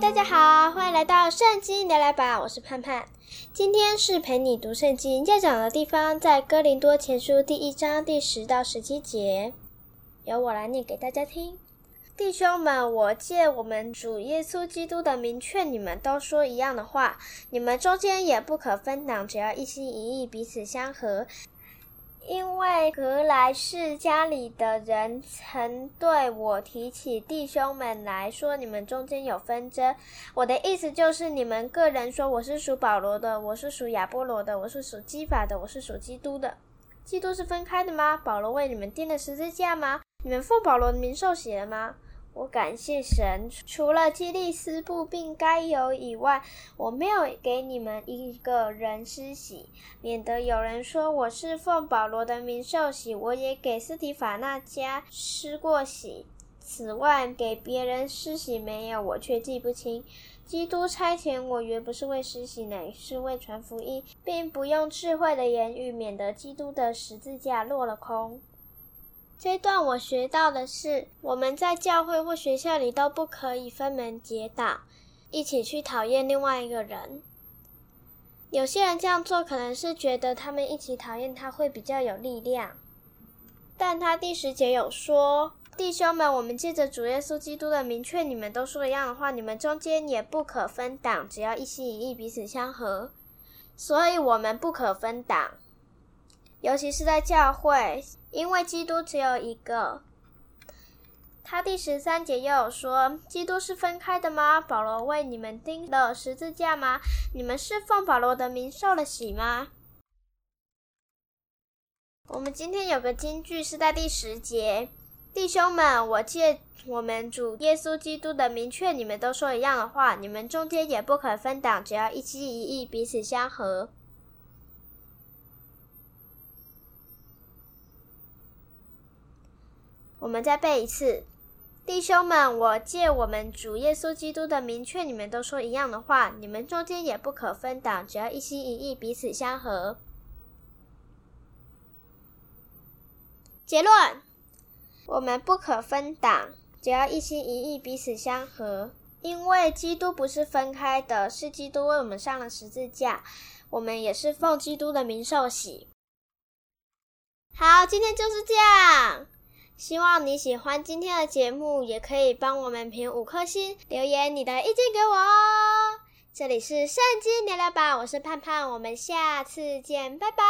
大家好，欢迎来到圣经聊聊吧，我是盼盼。今天是陪你读圣经要讲的地方，在哥林多前书第一章第十到十七节，由我来念给大家听。弟兄们，我借我们主耶稣基督的名劝你们，都说一样的话，你们中间也不可分党，只要一心一意，彼此相合。因为格莱氏家里的人曾对我提起弟兄们来说，你们中间有纷争。我的意思就是，你们个人说我是属保罗的，我是属亚波罗的，我是属基法的，我是属基督的。基督是分开的吗？保罗为你们钉的十字架吗？你们奉保罗的名受洗了吗？我感谢神，除了基利斯布并该犹以外，我没有给你们一个人施洗，免得有人说我是奉保罗的名受洗。我也给斯提法那家施过洗，此外给别人施洗没有，我却记不清。基督差遣我，原不是为施洗，乃是为传福音，并不用智慧的言语，免得基督的十字架落了空。这一段我学到的是，我们在教会或学校里都不可以分门结党，一起去讨厌另外一个人。有些人这样做，可能是觉得他们一起讨厌他会比较有力量。但他第十节有说：“弟兄们，我们借着主耶稣基督的名劝你们，都说一样的话，你们中间也不可分党，只要一心一意，彼此相合。所以，我们不可分党。”尤其是在教会，因为基督只有一个。他第十三节又有说：“基督是分开的吗？保罗为你们钉了十字架吗？你们是奉保罗的名受了洗吗？”我们今天有个金句是在第十节：“弟兄们，我借我们主耶稣基督的名劝你们，都说一样的话，你们中间也不可分党，只要一心一意，彼此相合。”我们再背一次，弟兄们，我借我们主耶稣基督的名劝你们，都说一样的话，你们中间也不可分党，只要一心一意，彼此相合。结论：我们不可分党，只要一心一意，彼此相合。因为基督不是分开的，是基督为我们上了十字架，我们也是奉基督的名受洗。好，今天就是这样。希望你喜欢今天的节目，也可以帮我们评五颗星，留言你的意见给我哦。这里是圣经聊聊吧，我是盼盼，我们下次见，拜拜。